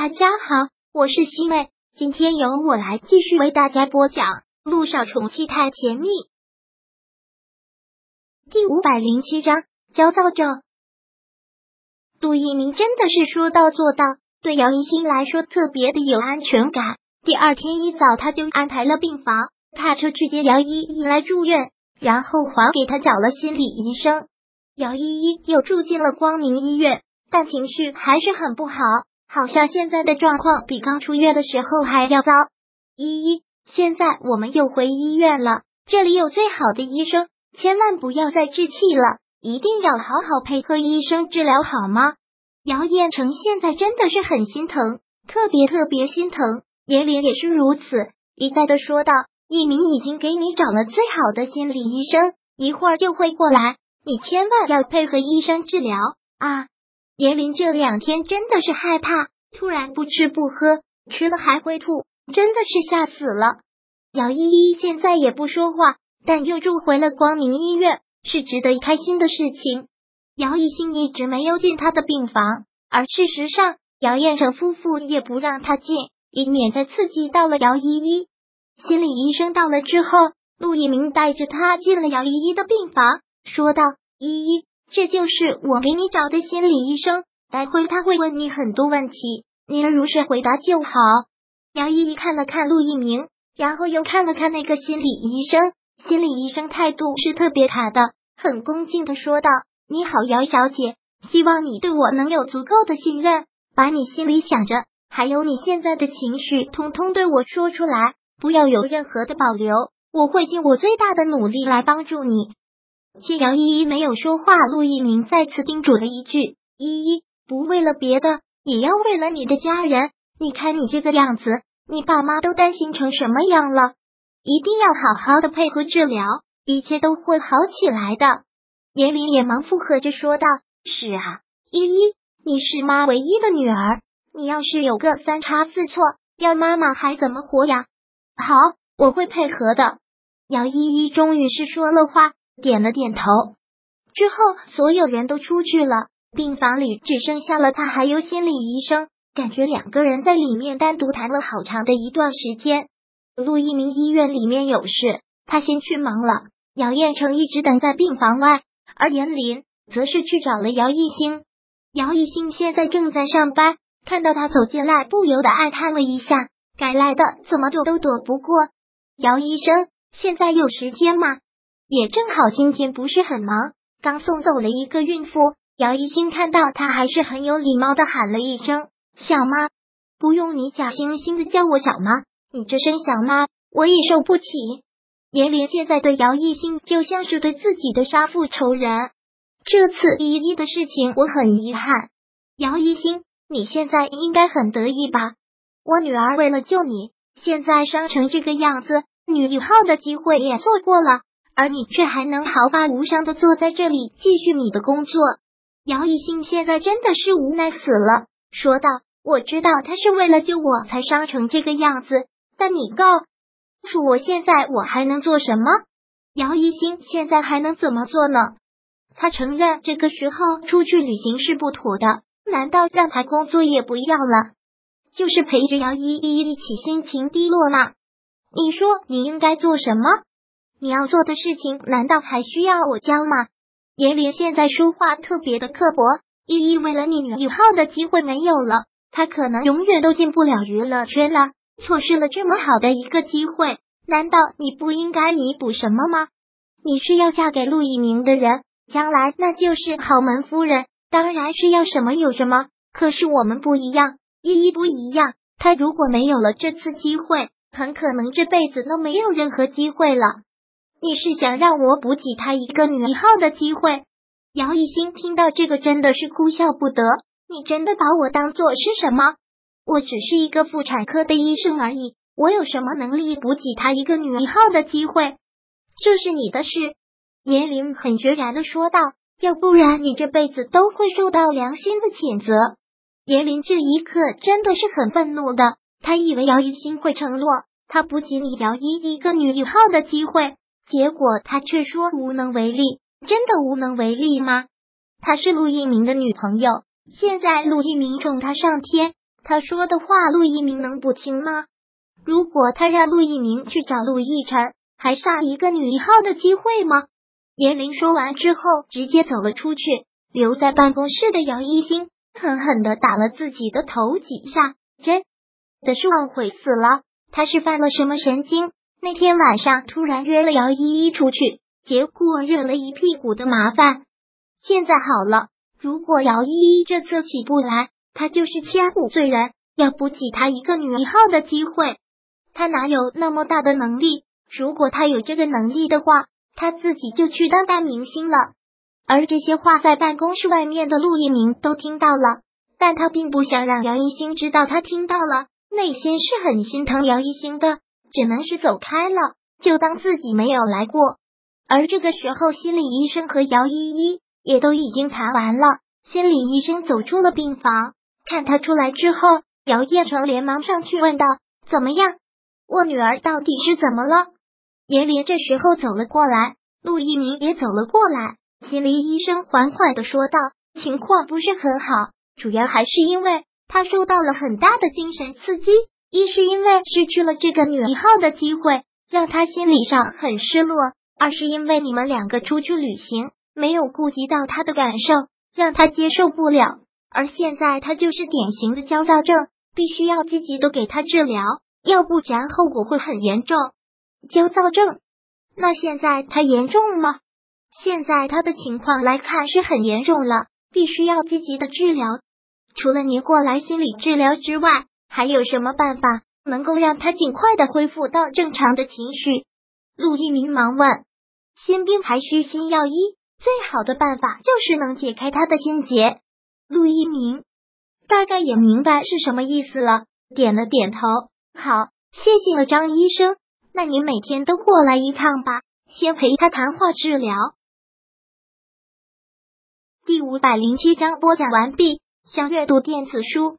大家好，我是西妹，今天由我来继续为大家播讲《路上宠妻太甜蜜》第五百零七章。焦躁症。杜一鸣真的是说到做到，对姚一新来说特别的有安全感。第二天一早，他就安排了病房，派车去接姚依依来住院，然后还给他找了心理医生。姚依依又住进了光明医院，但情绪还是很不好。好像现在的状况比刚出院的时候还要糟。依依，现在我们又回医院了，这里有最好的医生，千万不要再置气了，一定要好好配合医生治疗，好吗？姚彦成现在真的是很心疼，特别特别心疼。严林也是如此，一再的说道：“一鸣已经给你找了最好的心理医生，一会儿就会过来，你千万要配合医生治疗啊。”严林这两天真的是害怕，突然不吃不喝，吃了还会吐，真的是吓死了。姚依依现在也不说话，但又住回了光明医院，是值得开心的事情。姚一新一直没有进他的病房，而事实上，姚彦成夫妇也不让他进，以免再刺激到了姚依依。心理医生到了之后，陆一鸣带着他进了姚依依的病房，说道：“依依。”这就是我给你找的心理医生，待会他会问你很多问题，你如实回答就好。杨依依看了看陆一鸣，然后又看了看那个心理医生，心理医生态度是特别卡的，很恭敬的说道：“你好，姚小姐，希望你对我能有足够的信任，把你心里想着，还有你现在的情绪，通通对我说出来，不要有任何的保留，我会尽我最大的努力来帮助你。”见姚依依没有说话，陆一鸣再次叮嘱了一句：“依依，不为了别的，也要为了你的家人。你看你这个样子，你爸妈都担心成什么样了？一定要好好的配合治疗，一切都会好起来的。”严林也忙附和着说道：“是啊，依依，你是妈唯一的女儿，你要是有个三差四错，要妈妈还怎么活呀？”好，我会配合的。姚依依终于是说了话。点了点头，之后所有人都出去了，病房里只剩下了他还有心理医生，感觉两个人在里面单独谈了好长的一段时间。陆一鸣医院里面有事，他先去忙了。姚彦成一直等在病房外，而严林则是去找了姚艺兴。姚艺兴现在正在上班，看到他走进来，不由得暗叹了一下：该来的怎么躲都躲不过。姚医生，现在有时间吗？也正好今天不是很忙，刚送走了一个孕妇。姚一新看到他，还是很有礼貌的喊了一声“小妈”，不用你假惺惺的叫我小妈，你这声小妈我也受不起。严林现在对姚一新就像是对自己的杀父仇人。这次依依的事情我很遗憾，姚一新，你现在应该很得意吧？我女儿为了救你，现在伤成这个样子，女一号的机会也错过了。而你却还能毫发无伤的坐在这里继续你的工作，姚以兴现在真的是无奈死了，说道：“我知道他是为了救我才伤成这个样子，但你告诉我现在我还能做什么？姚一兴现在还能怎么做呢？他承认这个时候出去旅行是不妥的，难道让他工作也不要了，就是陪着姚依依一起心情低落吗？你说你应该做什么？”你要做的事情，难道还需要我教吗？严林现在说话特别的刻薄。依依为了你以后的机会没有了，他可能永远都进不了娱乐圈了，错失了这么好的一个机会。难道你不应该弥补什么吗？你是要嫁给陆一鸣的人，将来那就是豪门夫人，当然是要什么有什么。可是我们不一样，依依不一样。她如果没有了这次机会，很可能这辈子都没有任何机会了。你是想让我补给他一个女一号的机会？姚一新听到这个真的是哭笑不得。你真的把我当做是什么？我只是一个妇产科的医生而已，我有什么能力补给他一个女一号的机会？这是你的事。严林很决然的说道，要不然你这辈子都会受到良心的谴责。严林这一刻真的是很愤怒的，他以为姚一新会承诺他补给你姚一一个女一号的机会。结果他却说无能为力，真的无能为力吗？她是陆一鸣的女朋友，现在陆一鸣宠她上天，他说的话，陆一鸣能不听吗？如果他让陆一鸣去找陆亦辰，还差一个女一号的机会吗？严玲说完之后，直接走了出去，留在办公室的杨一星狠狠的打了自己的头几下，真的是后悔死了。他是犯了什么神经？那天晚上突然约了姚依依出去，结果惹了一屁股的麻烦。现在好了，如果姚依依这次起不来，他就是千古罪人，要不给他一个女一号的机会。他哪有那么大的能力？如果他有这个能力的话，他自己就去当大明星了。而这些话在办公室外面的陆一鸣都听到了，但他并不想让姚一星知道他听到了，内心是很心疼姚一星的，只能是走开了，就当自己没有来过。而这个时候，心理医生和姚依依也都已经谈完了。心理医生走出了病房，看他出来之后，姚叶成连忙上去问道：“怎么样？”我女儿到底是怎么了？严林这时候走了过来，陆一鸣也走了过来。心理医生缓缓的说道：“情况不是很好，主要还是因为他受到了很大的精神刺激。一是因为失去了这个女一号的机会，让他心理上很失落；二是因为你们两个出去旅行，没有顾及到他的感受，让他接受不了。而现在他就是典型的焦躁症，必须要积极的给他治疗。”要不然后果会很严重，焦躁症。那现在他严重吗？现在他的情况来看是很严重了，必须要积极的治疗。除了您过来心理治疗之外，还有什么办法能够让他尽快的恢复到正常的情绪？陆一鸣忙问。心病还需心药医，最好的办法就是能解开他的心结。陆一鸣大概也明白是什么意思了，点了点头。好，谢谢了，张医生。那您每天都过来一趟吧，先陪他谈话治疗。第五百零七章播讲完毕。想阅读电子书，